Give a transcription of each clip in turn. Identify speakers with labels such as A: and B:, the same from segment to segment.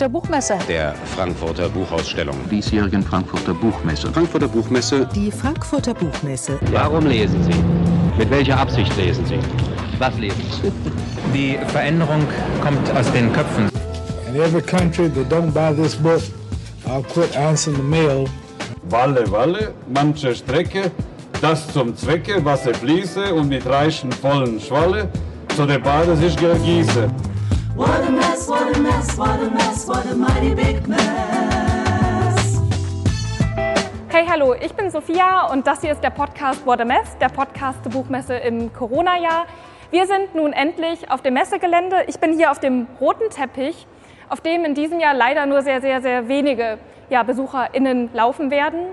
A: der Buchmesse.
B: Der Frankfurter Buchausstellung.
C: diesjährigen Frankfurter Buchmesse.
B: Frankfurter Buchmesse.
D: Die Frankfurter Buchmesse.
E: Warum lesen Sie? Mit welcher Absicht lesen Sie? Was lesen Sie?
F: Die Veränderung kommt aus den Köpfen.
G: In every country that don't buy this book, I'll quit answering the mail.
H: Walle, Walle, manche Strecke, das zum Zwecke, Wasser fließe und mit reichen vollen Schwalle zu der Bade sich gieße.
I: What a mess, what a mess, what a mess, what a mighty big mess.
J: Hey, hallo, ich bin Sophia und das hier ist der Podcast What a Mess, der Podcast zur Buchmesse im Corona-Jahr. Wir sind nun endlich auf dem Messegelände. Ich bin hier auf dem roten Teppich, auf dem in diesem Jahr leider nur sehr, sehr, sehr wenige ja, BesucherInnen laufen werden.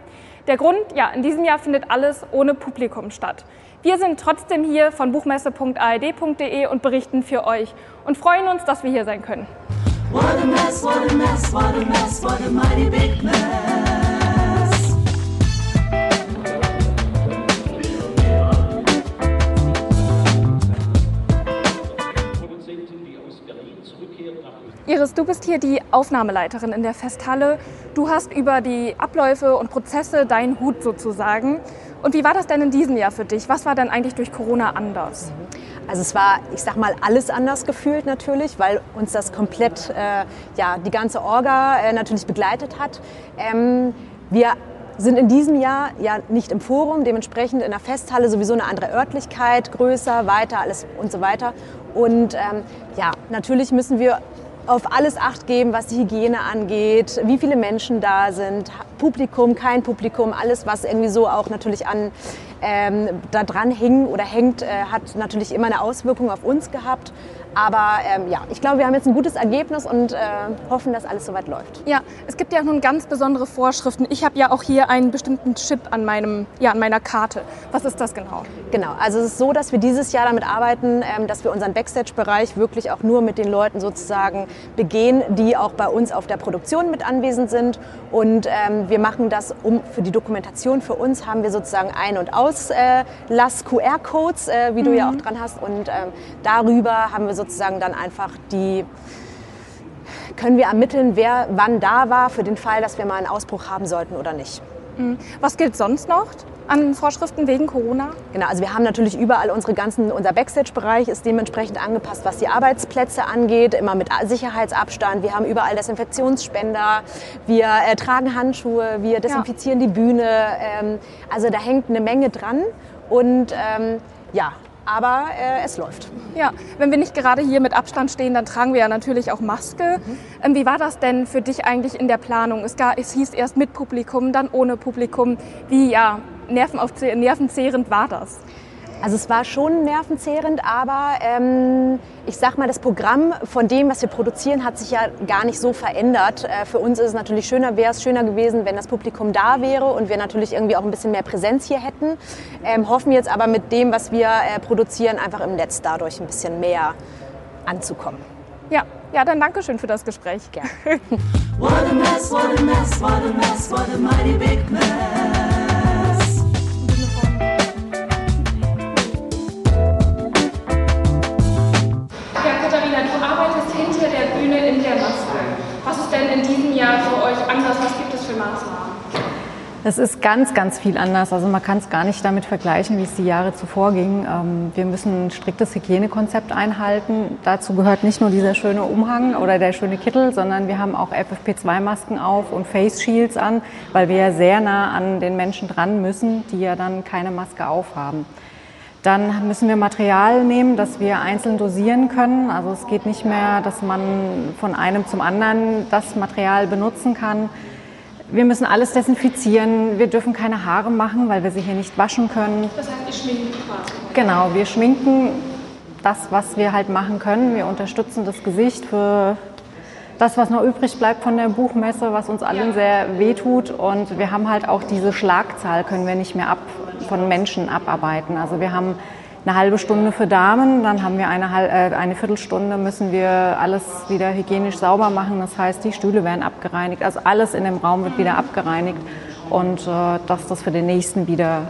J: Der Grund, ja, in diesem Jahr findet alles ohne Publikum statt. Wir sind trotzdem hier von buchmesse.ard.de und berichten für euch und freuen uns, dass wir hier sein können.
I: What a mess, what a mess, what a mess, what a mighty big mess.
J: Iris, du bist hier die Aufnahmeleiterin in der Festhalle. Du hast über die Abläufe und Prozesse deinen Hut sozusagen. Und wie war das denn in diesem Jahr für dich? Was war denn eigentlich durch Corona anders?
K: Also es war, ich sag mal, alles anders gefühlt natürlich, weil uns das komplett, äh, ja, die ganze Orga äh, natürlich begleitet hat. Ähm, wir sind in diesem Jahr ja nicht im Forum, dementsprechend in der Festhalle sowieso eine andere Örtlichkeit, größer, weiter, alles und so weiter. Und ähm, ja, natürlich müssen wir auf alles Acht geben, was die Hygiene angeht, wie viele Menschen da sind, Publikum, kein Publikum, alles, was irgendwie so auch natürlich an ähm, da dran hing oder hängt, äh, hat natürlich immer eine Auswirkung auf uns gehabt. Aber ähm, ja, ich glaube, wir haben jetzt ein gutes Ergebnis und äh, hoffen, dass alles soweit läuft.
J: Ja, es gibt ja nun ganz besondere Vorschriften. Ich habe ja auch hier einen bestimmten Chip an, meinem, ja, an meiner Karte. Was ist das genau?
K: Genau, also es ist so, dass wir dieses Jahr damit arbeiten, ähm, dass wir unseren Backstage-Bereich wirklich auch nur mit den Leuten sozusagen begehen, die auch bei uns auf der Produktion mit anwesend sind. Und ähm, wir machen das, um für die Dokumentation für uns haben wir sozusagen Ein- und Auslass-QR-Codes, äh, wie mhm. du ja auch dran hast. Und ähm, darüber haben wir sozusagen dann einfach die können wir ermitteln, wer wann da war, für den Fall, dass wir mal einen Ausbruch haben sollten oder nicht.
J: Mhm. Was gilt sonst noch an Vorschriften wegen Corona?
K: Genau, also wir haben natürlich überall unsere ganzen, unser Backstage-Bereich ist dementsprechend angepasst, was die Arbeitsplätze angeht, immer mit Sicherheitsabstand. Wir haben überall Desinfektionsspender, wir äh, tragen Handschuhe, wir desinfizieren ja. die Bühne. Ähm, also da hängt eine Menge dran und ähm, ja, aber äh, es läuft.
J: Ja, wenn wir nicht gerade hier mit Abstand stehen, dann tragen wir ja natürlich auch Maske. Mhm. Ähm, wie war das denn für dich eigentlich in der Planung? Es, gar, es hieß erst mit Publikum, dann ohne Publikum. Wie ja, nervenzehrend war das?
K: Also es war schon nervenzehrend, aber ähm, ich sag mal, das Programm von dem, was wir produzieren, hat sich ja gar nicht so verändert. Äh, für uns ist es natürlich schöner, wäre es schöner gewesen, wenn das Publikum da wäre und wir natürlich irgendwie auch ein bisschen mehr Präsenz hier hätten. Ähm, hoffen jetzt aber mit dem, was wir äh, produzieren, einfach im Netz dadurch ein bisschen mehr anzukommen.
J: Ja, ja, dann danke schön für das Gespräch.
K: Gerne.
J: Es
L: ist ganz, ganz viel anders. Also man kann es gar nicht damit vergleichen, wie es die Jahre zuvor ging. Ähm, wir müssen ein striktes Hygienekonzept einhalten. Dazu gehört nicht nur dieser schöne Umhang oder der schöne Kittel, sondern wir haben auch FFP2-Masken auf und Face Shields an, weil wir ja sehr nah an den Menschen dran müssen, die ja dann keine Maske aufhaben. Dann müssen wir Material nehmen, das wir einzeln dosieren können. Also es geht nicht mehr, dass man von einem zum anderen das Material benutzen kann. Wir müssen alles desinfizieren. Wir dürfen keine Haare machen, weil wir sie hier nicht waschen können.
J: Das heißt, ihr schminkt quasi?
L: Genau, wir schminken das, was wir halt machen können. Wir unterstützen das Gesicht für das, was noch übrig bleibt von der Buchmesse, was uns allen sehr wehtut. Und wir haben halt auch diese Schlagzahl, können wir nicht mehr ab, von Menschen abarbeiten. Also wir haben eine halbe Stunde für Damen, dann haben wir eine, äh, eine Viertelstunde, müssen wir alles wieder hygienisch sauber machen. Das heißt, die Stühle werden abgereinigt, also alles in dem Raum wird wieder abgereinigt und äh, dass das für den nächsten wieder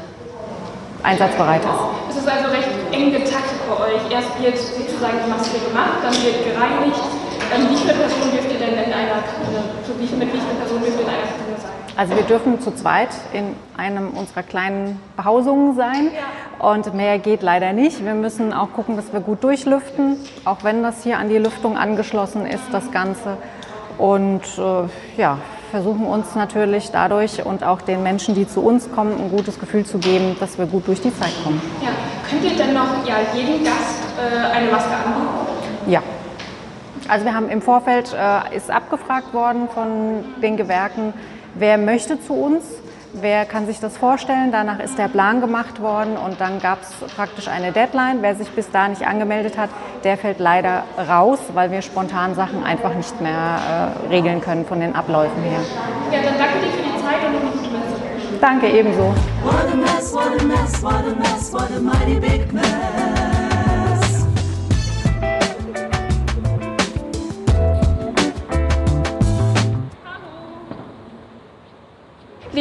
L: einsatzbereit ist.
J: Es ist also recht eng getaktet bei euch. Erst wird sozusagen die Maske gemacht, dann wird gereinigt. Ähm, wie viele Personen dürft ihr denn in einer
L: Also wir dürfen zu zweit in einem unserer kleinen Behausungen sein und mehr geht leider nicht. Wir müssen auch gucken, dass wir gut durchlüften, auch wenn das hier an die Lüftung angeschlossen ist, das Ganze. Und äh, ja, versuchen uns natürlich dadurch und auch den Menschen, die zu uns kommen, ein gutes Gefühl zu geben, dass wir gut durch die Zeit kommen.
J: Ja. Könnt ihr denn noch ja, jedem Gast äh, eine Maske anbieten?
L: Ja. Also wir haben im Vorfeld, äh, ist abgefragt worden von den Gewerken, wer möchte zu uns, wer kann sich das vorstellen. Danach ist der Plan gemacht worden und dann gab es praktisch eine Deadline. Wer sich bis da nicht angemeldet hat, der fällt leider raus, weil wir spontan Sachen einfach nicht mehr äh, regeln können von den Abläufen her.
J: Ja, dann danke dir für die Zeit und eine gute Messe.
L: Danke ebenso.
I: What a mess, what a mess, what a mess, what a mighty big mess.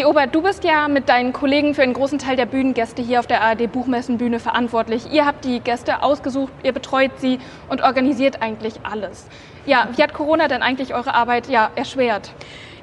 J: Leobert, du bist ja mit deinen Kollegen für einen großen Teil der Bühnengäste hier auf der ARD Buchmessenbühne verantwortlich. Ihr habt die Gäste ausgesucht, ihr betreut sie und organisiert eigentlich alles. Ja, wie hat Corona denn eigentlich eure Arbeit ja, erschwert?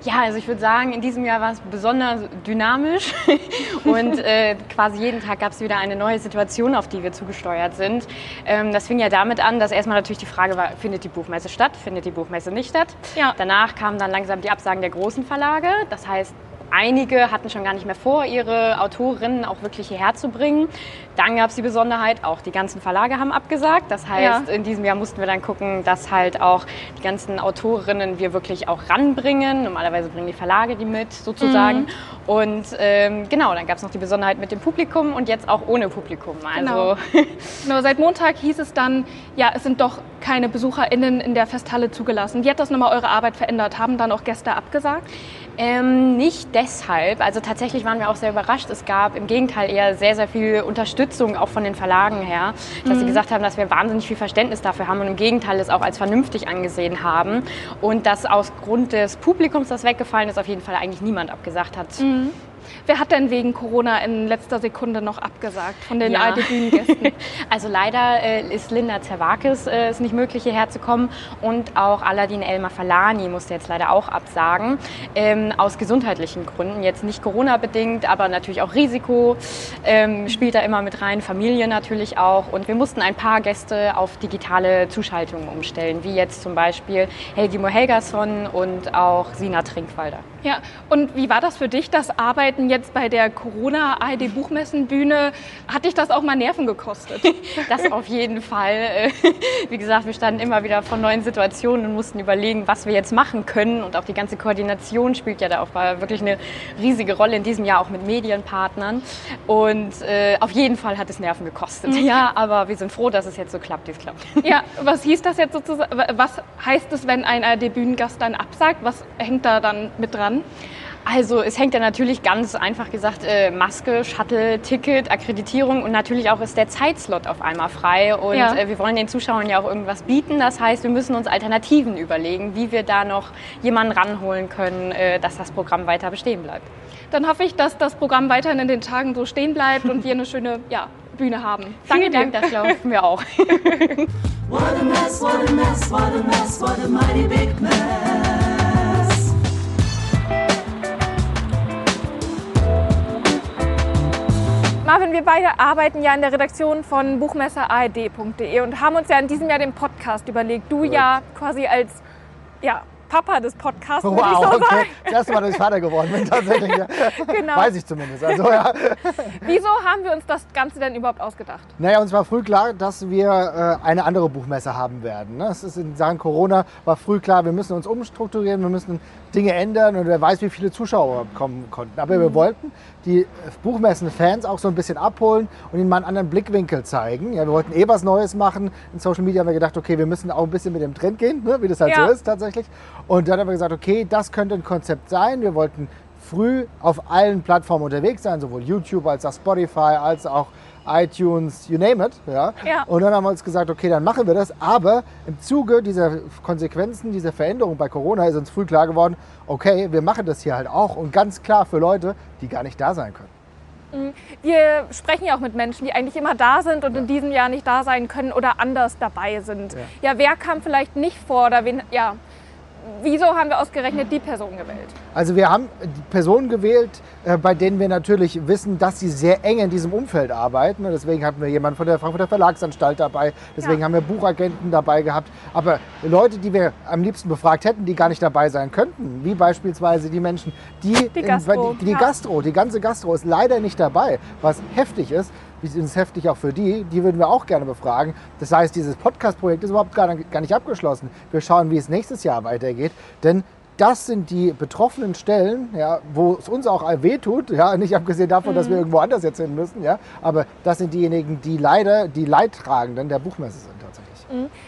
A: Ja, also ich würde sagen, in diesem Jahr war es besonders dynamisch und äh, quasi jeden Tag gab es wieder eine neue Situation, auf die wir zugesteuert sind. Ähm, das fing ja damit an, dass erstmal natürlich die Frage war, findet die Buchmesse statt, findet die Buchmesse nicht statt.
J: Ja.
A: Danach kamen dann langsam die Absagen der großen Verlage. Das heißt, Einige hatten schon gar nicht mehr vor, ihre Autorinnen auch wirklich hierher zu bringen. Dann gab es die Besonderheit, auch die ganzen Verlage haben abgesagt. Das heißt,
J: Ja.
A: in diesem Jahr mussten wir dann gucken, dass halt auch die ganzen Autorinnen wir wirklich auch ranbringen. Normalerweise bringen die Verlage die mit, sozusagen.
J: Mhm.
A: Und ähm, genau, dann gab es noch die Besonderheit mit dem Publikum und jetzt auch ohne Publikum. Also
J: Genau, seit Montag hieß es dann, ja, es sind doch keine BesucherInnen in der Festhalle zugelassen. Wie hat das nochmal eure Arbeit verändert? Haben dann auch Gäste abgesagt?
A: Ähm, nicht deshalb. Also tatsächlich waren wir auch sehr überrascht. Es gab im Gegenteil eher sehr, sehr viel Unterstützung auch von den Verlagen her, dass sie
J: Mhm.
A: gesagt haben, dass wir wahnsinnig viel Verständnis dafür haben und im Gegenteil es auch als vernünftig angesehen haben und dass aus Grund des Publikums, das weggefallen ist, auf jeden Fall eigentlich niemand abgesagt hat.
J: Mhm. Wer hat denn wegen Corona in letzter Sekunde noch abgesagt von den
A: Ja.
J: ARD-Bühnengästen?
A: Also leider äh, ist Linda Zerwakis äh, ist nicht möglich hierher zu kommen und auch Aladin Elmar Falani musste jetzt leider auch absagen ähm, aus gesundheitlichen Gründen. Jetzt nicht Corona bedingt, aber natürlich auch Risiko ähm, spielt da immer mit rein, Familie natürlich auch und wir mussten ein paar Gäste auf digitale Zuschaltungen umstellen, wie jetzt zum Beispiel Helgi Mohelgason und auch Sina Trinkwalder.
J: Ja, und wie war das für dich, das Arbeiten jetzt bei der Corona-ARD-Buchmessenbühne? Hat dich das auch mal Nerven gekostet?
A: Das auf jeden Fall. Äh, Wie gesagt, wir standen immer wieder vor neuen Situationen und mussten überlegen, was wir jetzt machen können. Und auch die ganze Koordination spielt ja da auch wirklich eine riesige Rolle in diesem Jahr, auch mit Medienpartnern. Und äh, auf jeden Fall hat es Nerven gekostet.
J: Mhm.
A: Ja, aber wir sind froh, dass es jetzt so klappt, wie es klappt.
J: Ja, was hieß das jetzt sozusagen? Was heißt es, wenn ein ARD-Bühnengast dann absagt? Was hängt da dann mit dran?
A: Also es hängt ja natürlich ganz einfach gesagt äh, Maske, Shuttle, Ticket, Akkreditierung und natürlich auch ist der Zeitslot auf einmal frei und
J: Ja.
A: äh, wir wollen den Zuschauern ja auch irgendwas bieten. Das heißt, wir müssen uns Alternativen überlegen, wie wir da noch jemanden ranholen können, äh, dass das Programm weiter bestehen bleibt.
J: Dann hoffe ich, dass das Programm weiterhin in den Tagen so stehen bleibt und wir eine schöne ja, Bühne haben.
A: Vielen Dank, das glauben wir auch.
I: What a mess, what a mess, what a mess, what a mighty big mess.
J: Marvin, wir beide arbeiten ja in der Redaktion von buchmesserard.de und haben uns ja in diesem Jahr den Podcast überlegt. Du ja quasi als ja, Papa des Podcasts,
M: Wow,
J: so
M: okay. Das erste Mal, dass ich Vater geworden bin, tatsächlich.
J: Genau.
M: Weiß ich zumindest. Also, ja.
J: Wieso haben wir uns das Ganze denn überhaupt ausgedacht?
M: Naja, uns war früh klar, dass wir äh, eine andere Buchmesse haben werden. Ne? Es ist in Sachen Corona war früh klar, wir müssen uns umstrukturieren, wir müssen Dinge ändern und wer weiß, wie viele Zuschauer kommen konnten. Aber wir wollten die äh, Buchmessen-Fans auch so ein bisschen abholen und ihnen mal einen anderen Blickwinkel zeigen. Ja, wir wollten eh was Neues machen. In Social Media haben wir gedacht, okay, wir müssen auch ein bisschen mit dem Trend gehen, ne? wie das halt
J: Ja.
M: so ist tatsächlich. Und dann haben wir gesagt, okay, das könnte ein Konzept sein. Wir wollten früh auf allen Plattformen unterwegs sein, sowohl YouTube als auch Spotify, als auch iTunes, you name it. Ja?
J: Ja.
M: Und dann haben wir uns gesagt, okay, dann machen wir das. Aber im Zuge dieser Konsequenzen, dieser Veränderung bei Corona ist uns früh klar geworden, okay, wir machen das hier halt auch und ganz klar für Leute, die gar nicht da sein können.
J: Mhm. Wir sprechen ja auch mit Menschen, die eigentlich immer da sind und in diesem Jahr nicht da sein können oder anders dabei sind. Ja, wer kam vielleicht nicht vor oder wen, ja, wieso haben wir ausgerechnet die Person gewählt?
M: Also wir haben die Personen gewählt, äh, bei denen wir natürlich wissen, dass sie sehr eng in diesem Umfeld arbeiten. Und deswegen hatten wir jemanden von der Frankfurter Verlagsanstalt dabei. Deswegen
J: Ja.
M: haben wir Buchagenten dabei gehabt. Aber Leute, die wir am liebsten befragt hätten, die gar nicht dabei sein könnten, wie beispielsweise die Menschen, die
J: Die Gastro,
M: die, die
J: ja.
M: Gastro, die ganze Gastro ist leider nicht dabei, was heftig ist. Ist heftig auch für die, die würden wir auch gerne befragen. Das heißt, dieses Podcast-Projekt ist überhaupt gar, gar nicht abgeschlossen. Wir schauen, wie es nächstes Jahr weitergeht, denn das sind die betroffenen Stellen, ja, wo es uns auch wehtut, ja, nicht abgesehen davon, dass wir irgendwo anders jetzt hin müssen, ja, aber das sind diejenigen, die leider die Leidtragenden der Buchmesse sind.
J: Mhm.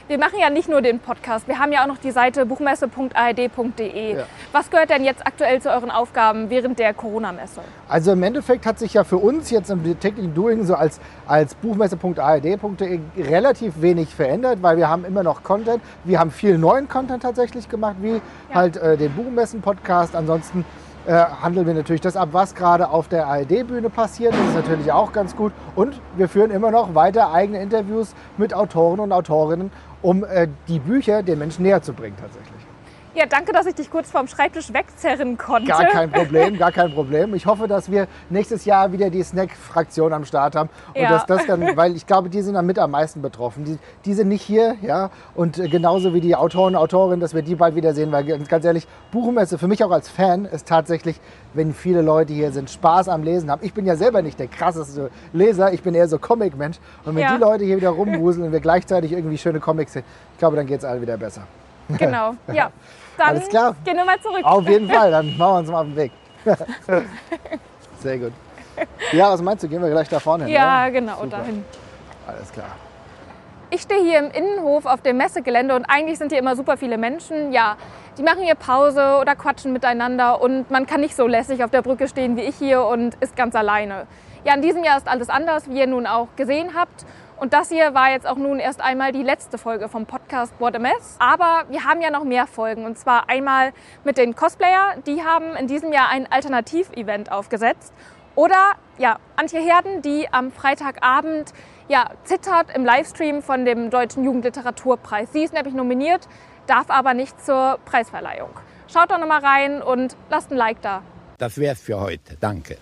J: Wir machen ja nicht nur den Podcast, wir haben ja auch noch die Seite buchmesse.ard.de.
M: Ja.
J: Was gehört denn jetzt aktuell zu euren Aufgaben während der Corona-Messe?
M: Also im Endeffekt hat sich ja für uns jetzt im täglichen Doing so als, als buchmesse.ard.de relativ wenig verändert, weil wir haben immer noch Content. Wir haben viel neuen Content tatsächlich gemacht, wie halt äh, den Buchmessen-Podcast. Ansonsten äh, handeln wir natürlich das ab, was gerade auf der ARD-Bühne passiert. Das ist natürlich auch ganz gut. Und wir führen immer noch weiter eigene Interviews mit Autoren und Autorinnen, um äh, die Bücher den Menschen näher zu bringen tatsächlich.
J: Ja, danke, dass ich dich kurz vom Schreibtisch wegzerren konnte.
M: Gar kein Problem, gar kein Problem. Ich hoffe, dass wir nächstes Jahr wieder die Snack-Fraktion am Start haben. Und
J: Ja.
M: dass das dann, weil ich glaube, die sind damit am meisten betroffen. Die, die sind nicht hier, ja. Und äh, genauso wie die Autoren und Autorinnen, dass wir die bald wieder sehen. Weil ganz ganz ehrlich, Buchmesse für mich auch als Fan ist tatsächlich, wenn viele Leute hier sind, Spaß am Lesen haben. Ich bin ja selber nicht der krasseste Leser, ich bin eher so Comic-Mensch. Und wenn
J: Ja.
M: die Leute hier wieder rumwuseln und wir gleichzeitig irgendwie schöne Comics sehen, ich glaube, dann geht es allen wieder besser.
J: Genau, ja. Dann
M: Alles klar.
J: gehen wir mal zurück.
M: Auf jeden Fall, dann machen wir uns mal auf den Weg. Sehr gut. Ja, was meinst du? Gehen wir gleich da vorne hin?
J: Ja,
M: oder?
J: genau,
M: Super.
J: dahin.
M: Alles klar.
J: Ich stehe hier im Innenhof auf dem Messegelände und eigentlich sind hier immer super viele Menschen. Ja, die machen hier Pause oder quatschen miteinander und man kann nicht so lässig auf der Brücke stehen wie ich hier und ist ganz alleine. Ja, in diesem Jahr ist alles anders, wie ihr nun auch gesehen habt. Und das hier war jetzt auch nun erst einmal die letzte Folge vom Podcast What a Mess. Aber wir haben ja noch mehr Folgen. Und zwar einmal mit den Cosplayer. Die haben in diesem Jahr ein Alternativ-Event aufgesetzt. Oder ja, Antje Herden, die am Freitagabend ja, zittert im Livestream von dem Deutschen Jugendliteraturpreis. Sie ist nämlich nominiert, darf aber nicht zur Preisverleihung. Schaut doch noch mal rein und lasst ein Like da.
N: Das wär's für heute. Danke.